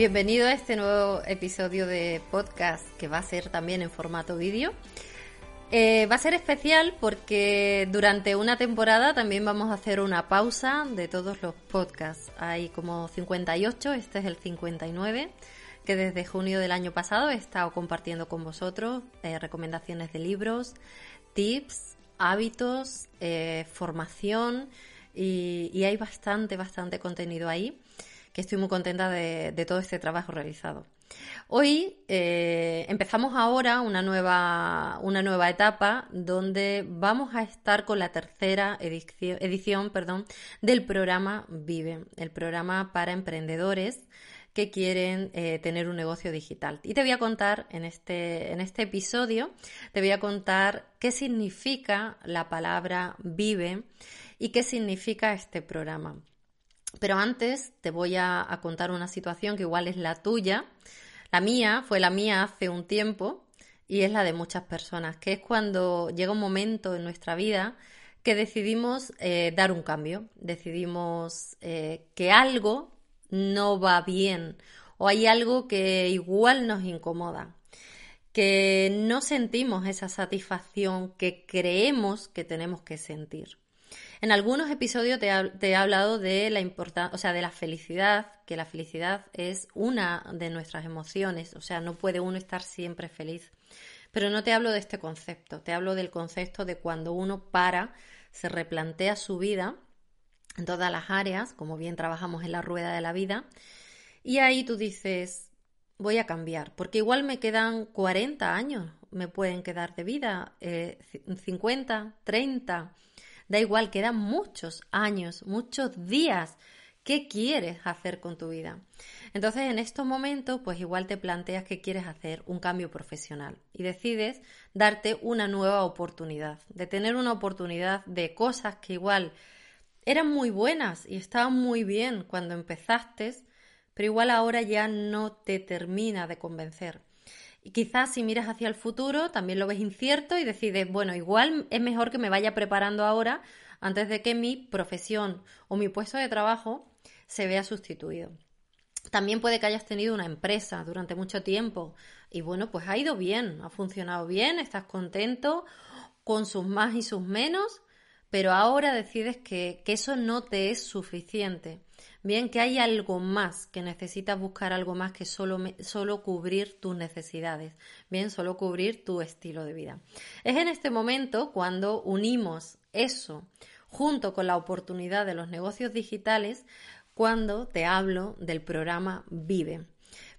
Bienvenido a este nuevo episodio de podcast que va a ser también en formato vídeo. Eh, va a ser especial porque durante una temporada también vamos a hacer una pausa de todos los podcasts. Hay como 58, este es el 59, que desde junio del año pasado he estado compartiendo con vosotros eh, recomendaciones de libros, tips, hábitos, eh, formación y, y hay bastante, bastante contenido ahí que estoy muy contenta de, todo este trabajo realizado. Hoy eh, empezamos ahora una nueva, una nueva etapa donde vamos a estar con la tercera edición, perdón, del programa Vive, el programa para emprendedores que quieren eh, tener un negocio digital. Y te voy a contar en este, en este episodio, te voy a contar qué significa la palabra Vive y qué significa este programa. Pero antes te voy a, contar una situación que igual es la tuya. La mía fue la mía hace un tiempo y es la de muchas personas, que es cuando llega un momento en nuestra vida que decidimos eh, dar un cambio, decidimos eh, que algo no va bien o hay algo que igual nos incomoda, que no sentimos esa satisfacción que creemos que tenemos que sentir. En algunos episodios te, he hablado de la importancia, o sea, de la felicidad, que la felicidad es una de nuestras emociones, o sea, no puede uno estar siempre feliz. Pero no te hablo de este concepto, te hablo del concepto de cuando uno para, se replantea su vida en todas las áreas, como bien trabajamos en la rueda de la vida, y ahí tú dices, voy a cambiar, porque igual me quedan 40 años, me pueden quedar de vida, 50, eh, 30, Da igual, quedan muchos años, muchos días. ¿Qué quieres hacer con tu vida? Entonces, en estos momentos, pues igual te planteas que quieres hacer un cambio profesional y decides darte una nueva oportunidad, de tener una oportunidad de cosas que igual eran muy buenas y estaban muy bien cuando empezaste, pero igual ahora ya no te termina de convencer. Y quizás si miras hacia el futuro también lo ves incierto y decides, bueno, igual es mejor que me vaya preparando ahora antes de que mi profesión o mi puesto de trabajo se vea sustituido. También puede que hayas tenido una empresa durante mucho tiempo y bueno, pues ha ido bien, ha funcionado bien, estás contento con sus más y sus menos, pero ahora decides que, que eso no te es suficiente Bien, que hay algo más, que necesitas buscar algo más que solo, solo cubrir tus necesidades. Bien, solo cubrir tu estilo de vida. Es en este momento cuando unimos eso junto con la oportunidad de los negocios digitales cuando te hablo del programa Vive.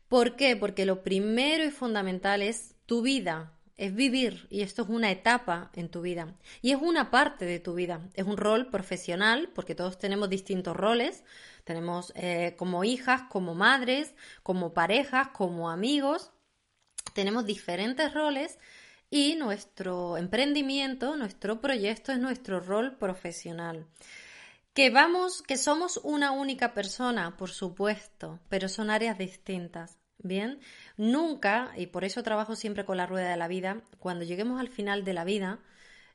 ¿Por qué? Porque lo primero y fundamental es tu vida, es vivir y esto es una etapa en tu vida y es una parte de tu vida, es un rol profesional porque todos tenemos distintos roles, tenemos eh, como hijas, como madres, como parejas, como amigos, tenemos diferentes roles y nuestro emprendimiento, nuestro proyecto es nuestro rol profesional. Que vamos, que somos una única persona, por supuesto, pero son áreas distintas. Bien, nunca, y por eso trabajo siempre con la rueda de la vida, cuando lleguemos al final de la vida,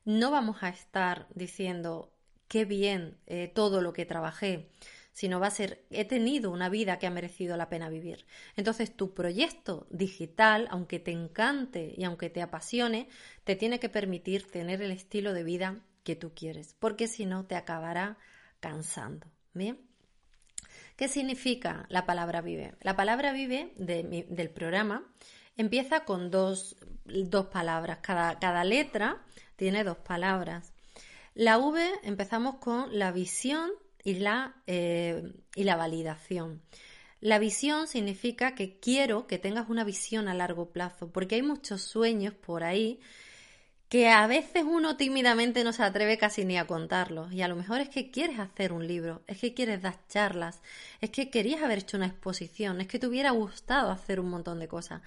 no vamos a estar diciendo qué bien eh, todo lo que trabajé, sino va a ser he tenido una vida que ha merecido la pena vivir. Entonces tu proyecto digital, aunque te encante y aunque te apasione, te tiene que permitir tener el estilo de vida que tú quieres, porque si no te acabará cansando. ¿Bien? ¿Qué significa la palabra vive? La palabra vive del programa empieza con dos, palabras. Cada, cada letra tiene dos palabras. La V empezamos con la visión y la, eh, y la validación. La visión significa que quiero que tengas una visión a largo plazo, porque hay muchos sueños por ahí que a veces uno tímidamente no se atreve casi ni a contarlos. Y a lo mejor es que quieres hacer un libro, es que quieres dar charlas, es que querías haber hecho una exposición, es que te hubiera gustado hacer un montón de cosas.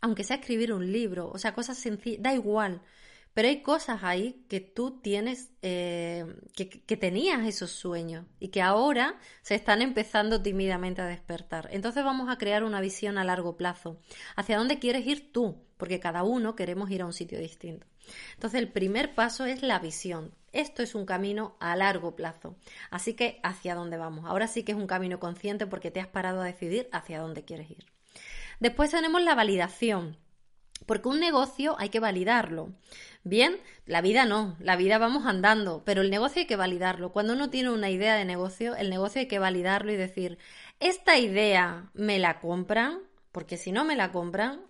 Aunque sea escribir un libro, o sea, cosas sencillas, da igual. Pero hay cosas ahí que tú tienes, eh, que, que, tenías esos sueños y que ahora se están empezando tímidamente a despertar. Entonces vamos a crear una visión a largo plazo. ¿Hacia dónde quieres ir tú? Porque cada uno queremos ir a un sitio distinto. Entonces el primer paso es la visión. Esto es un camino a largo plazo. Así que hacia dónde vamos. Ahora sí que es un camino consciente porque te has parado a decidir hacia dónde quieres ir. Después tenemos la validación. Porque un negocio hay que validarlo. Bien, la vida no, la vida vamos andando, pero el negocio hay que validarlo. Cuando uno tiene una idea de negocio, el negocio hay que validarlo y decir, esta idea me la compran, porque si no me la compran,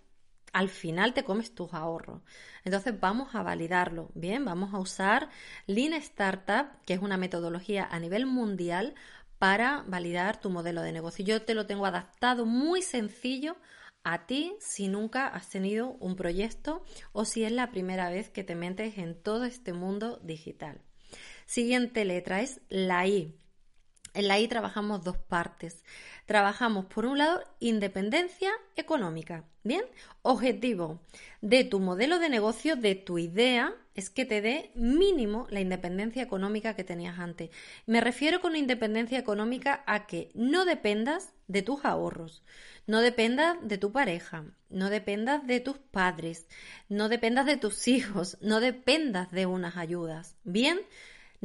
al final te comes tus ahorros. Entonces vamos a validarlo. Bien, vamos a usar Lean Startup, que es una metodología a nivel mundial para validar tu modelo de negocio. Yo te lo tengo adaptado muy sencillo a ti si nunca has tenido un proyecto o si es la primera vez que te metes en todo este mundo digital. Siguiente letra es la I. En la I trabajamos dos partes. Trabajamos, por un lado, independencia económica. Bien, objetivo de tu modelo de negocio, de tu idea, es que te dé mínimo la independencia económica que tenías antes. Me refiero con independencia económica a que no dependas de tus ahorros, no dependas de tu pareja, no dependas de tus padres, no dependas de tus hijos, no dependas de unas ayudas. Bien,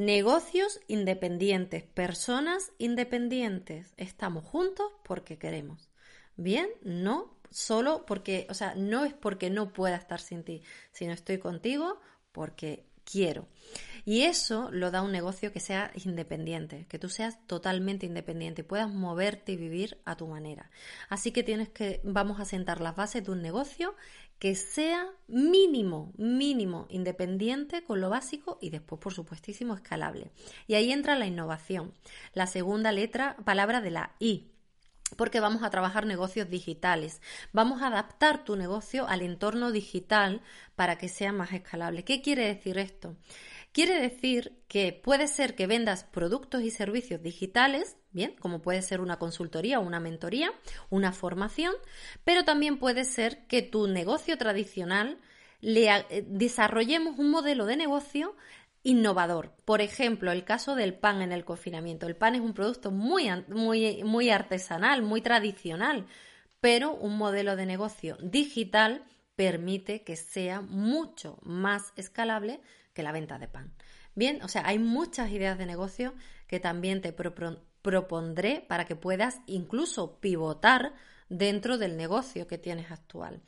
Negocios independientes, personas independientes. Estamos juntos porque queremos. Bien, no solo porque, o sea, no es porque no pueda estar sin ti, sino estoy contigo porque quiero. Y eso lo da un negocio que sea independiente, que tú seas totalmente independiente y puedas moverte y vivir a tu manera. Así que tienes que, vamos a sentar las bases de un negocio que sea mínimo, mínimo, independiente con lo básico y después, por supuestísimo, escalable. Y ahí entra la innovación, la segunda letra, palabra de la I, porque vamos a trabajar negocios digitales. Vamos a adaptar tu negocio al entorno digital para que sea más escalable. ¿Qué quiere decir esto? Quiere decir que puede ser que vendas productos y servicios digitales, bien, como puede ser una consultoría o una mentoría, una formación, pero también puede ser que tu negocio tradicional le eh, desarrollemos un modelo de negocio innovador. Por ejemplo, el caso del pan en el confinamiento. El pan es un producto muy, muy, muy artesanal, muy tradicional, pero un modelo de negocio digital permite que sea mucho más escalable que la venta de pan. Bien, o sea, hay muchas ideas de negocio que también te propondré para que puedas incluso pivotar dentro del negocio que tienes actual.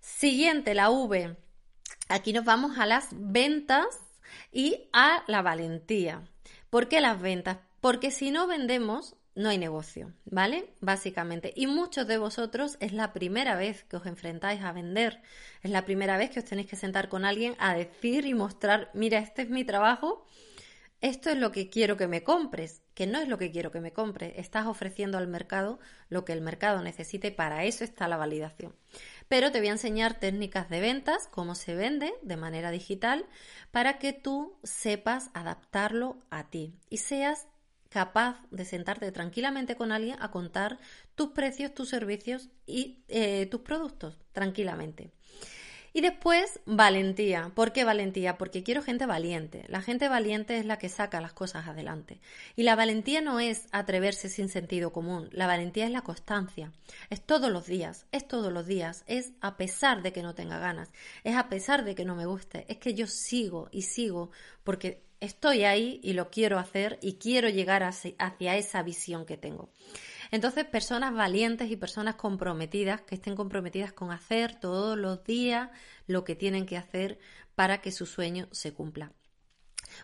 Siguiente, la V. Aquí nos vamos a las ventas y a la valentía. ¿Por qué las ventas? Porque si no vendemos, no hay negocio, ¿vale? Básicamente. Y muchos de vosotros es la primera vez que os enfrentáis a vender, es la primera vez que os tenéis que sentar con alguien a decir y mostrar, mira, este es mi trabajo, esto es lo que quiero que me compres, que no es lo que quiero que me compres, estás ofreciendo al mercado lo que el mercado necesite para eso está la validación. Pero te voy a enseñar técnicas de ventas, cómo se vende de manera digital, para que tú sepas adaptarlo a ti y seas capaz de sentarte tranquilamente con alguien a contar tus precios, tus servicios y eh, tus productos tranquilamente. Y después, valentía. ¿Por qué valentía? Porque quiero gente valiente. La gente valiente es la que saca las cosas adelante. Y la valentía no es atreverse sin sentido común. La valentía es la constancia. Es todos los días. Es todos los días. Es a pesar de que no tenga ganas. Es a pesar de que no me guste. Es que yo sigo y sigo porque estoy ahí y lo quiero hacer y quiero llegar hacia esa visión que tengo. Entonces, personas valientes y personas comprometidas, que estén comprometidas con hacer todos los días lo que tienen que hacer para que su sueño se cumpla.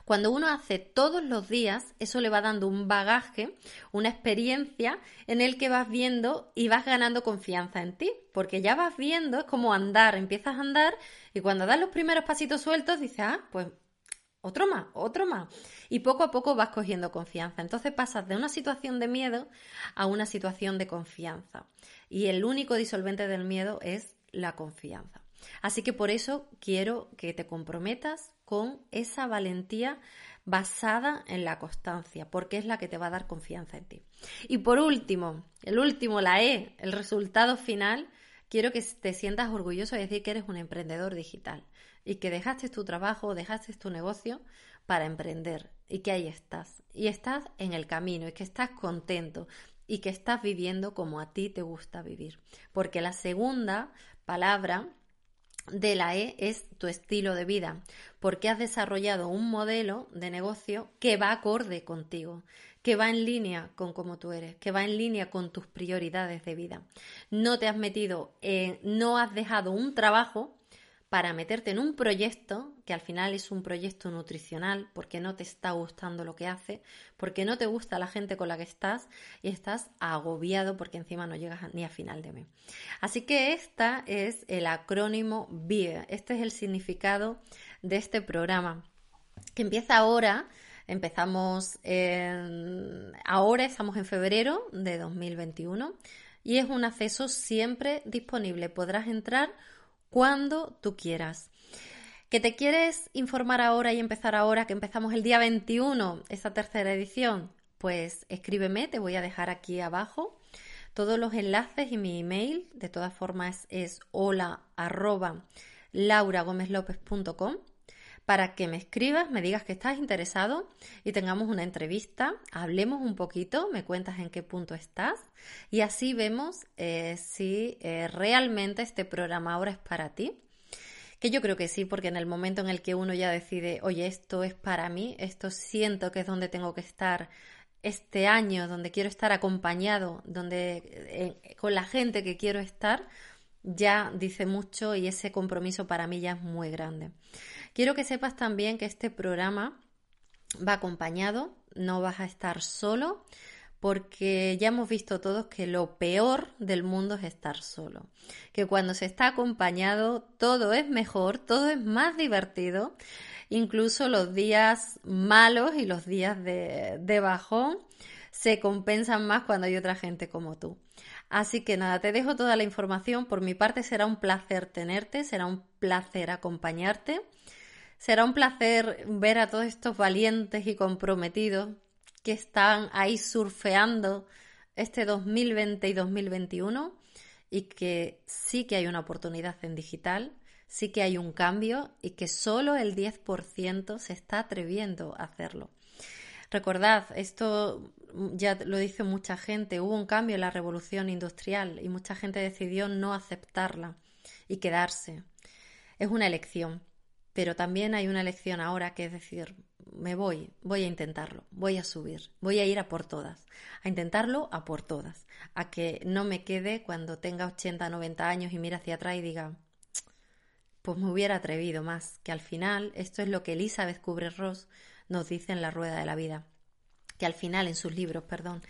Cuando uno hace todos los días, eso le va dando un bagaje, una experiencia en el que vas viendo y vas ganando confianza en ti, porque ya vas viendo, es como andar, empiezas a andar y cuando das los primeros pasitos sueltos dices, ah, pues otro más, otro más. Y poco a poco vas cogiendo confianza. Entonces pasas de una situación de miedo a una situación de confianza. Y el único disolvente del miedo es la confianza. Así que por eso quiero que te comprometas con esa valentía basada en la constancia, porque es la que te va a dar confianza en ti. Y por último, el último, la E, el resultado final, quiero que te sientas orgulloso de decir que eres un emprendedor digital y que dejaste tu trabajo, dejaste tu negocio para emprender y que ahí estás. Y estás en el camino y que estás contento y que estás viviendo como a ti te gusta vivir. Porque la segunda palabra de la E es tu estilo de vida, porque has desarrollado un modelo de negocio que va acorde contigo, que va en línea con cómo tú eres, que va en línea con tus prioridades de vida. No te has metido, en, no has dejado un trabajo para meterte en un proyecto que al final es un proyecto nutricional porque no te está gustando lo que hace, porque no te gusta la gente con la que estás y estás agobiado porque encima no llegas ni a final de mes. Así que esta es el acrónimo VIE, este es el significado de este programa que empieza ahora. Empezamos en, ahora, estamos en febrero de 2021 y es un acceso siempre disponible. Podrás entrar cuando tú quieras. ¿Que te quieres informar ahora y empezar ahora, que empezamos el día 21, esta tercera edición? Pues escríbeme, te voy a dejar aquí abajo todos los enlaces y mi email. De todas formas es hola arroba lauragomezlopez.com para que me escribas, me digas que estás interesado y tengamos una entrevista, hablemos un poquito, me cuentas en qué punto estás y así vemos eh, si eh, realmente este programa ahora es para ti. Que yo creo que sí, porque en el momento en el que uno ya decide, oye, esto es para mí, esto siento que es donde tengo que estar este año, donde quiero estar acompañado, donde eh, con la gente que quiero estar, ya dice mucho y ese compromiso para mí ya es muy grande. Quiero que sepas también que este programa va acompañado, no vas a estar solo, porque ya hemos visto todos que lo peor del mundo es estar solo. Que cuando se está acompañado todo es mejor, todo es más divertido, incluso los días malos y los días de, de bajón se compensan más cuando hay otra gente como tú. Así que nada, te dejo toda la información. Por mi parte será un placer tenerte, será un placer acompañarte. Será un placer ver a todos estos valientes y comprometidos que están ahí surfeando este 2020 y 2021 y que sí que hay una oportunidad en digital, sí que hay un cambio y que solo el 10% se está atreviendo a hacerlo. Recordad, esto ya lo dice mucha gente, hubo un cambio en la revolución industrial y mucha gente decidió no aceptarla y quedarse. Es una elección, pero también hay una elección ahora que es decir, me voy, voy a intentarlo, voy a subir, voy a ir a por todas, a intentarlo a por todas, a que no me quede cuando tenga 80, 90 años y mire hacia atrás y diga, pues me hubiera atrevido más, que al final esto es lo que Elizabeth Kubler-Ross nos dice en la rueda de la vida, que al final en sus libros, perdón,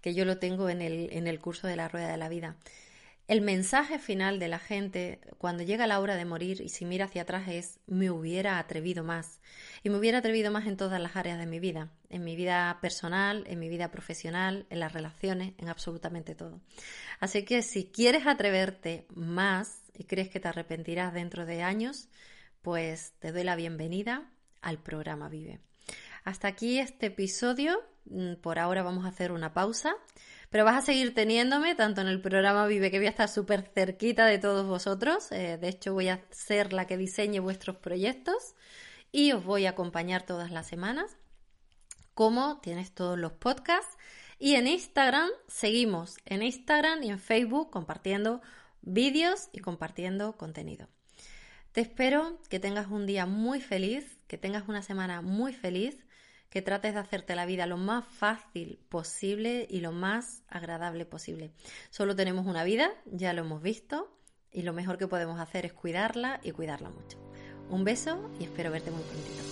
que yo lo tengo en el, en el curso de la rueda de la vida. El mensaje final de la gente cuando llega la hora de morir y si mira hacia atrás es me hubiera atrevido más. Y me hubiera atrevido más en todas las áreas de mi vida, en mi vida personal, en mi vida profesional, en las relaciones, en absolutamente todo. Así que si quieres atreverte más y crees que te arrepentirás dentro de años, pues te doy la bienvenida al programa Vive. Hasta aquí este episodio. Mm, por ahora vamos a hacer una pausa. Pero vas a seguir teniéndome tanto en el programa Vive, que voy a estar súper cerquita de todos vosotros. Eh, de hecho, voy a ser la que diseñe vuestros proyectos y os voy a acompañar todas las semanas. Como tienes todos los podcasts. Y en Instagram seguimos en Instagram y en Facebook compartiendo vídeos y compartiendo contenido. Te espero que tengas un día muy feliz, que tengas una semana muy feliz que trates de hacerte la vida lo más fácil posible y lo más agradable posible. Solo tenemos una vida, ya lo hemos visto, y lo mejor que podemos hacer es cuidarla y cuidarla mucho. Un beso y espero verte muy prontito.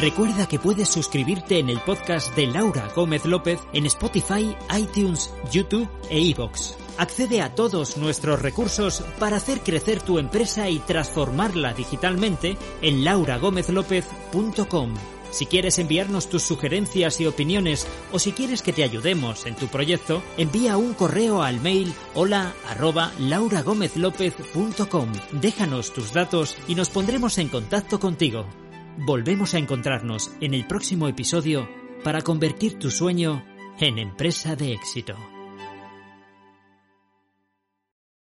Recuerda que puedes suscribirte en el podcast de Laura Gómez López en Spotify, iTunes, YouTube e iVoox. Accede a todos nuestros recursos para hacer crecer tu empresa y transformarla digitalmente en lauragomezlopez.com. Si quieres enviarnos tus sugerencias y opiniones o si quieres que te ayudemos en tu proyecto, envía un correo al mail hola arroba lauragomezlopez.com. Déjanos tus datos y nos pondremos en contacto contigo. Volvemos a encontrarnos en el próximo episodio para convertir tu sueño en empresa de éxito.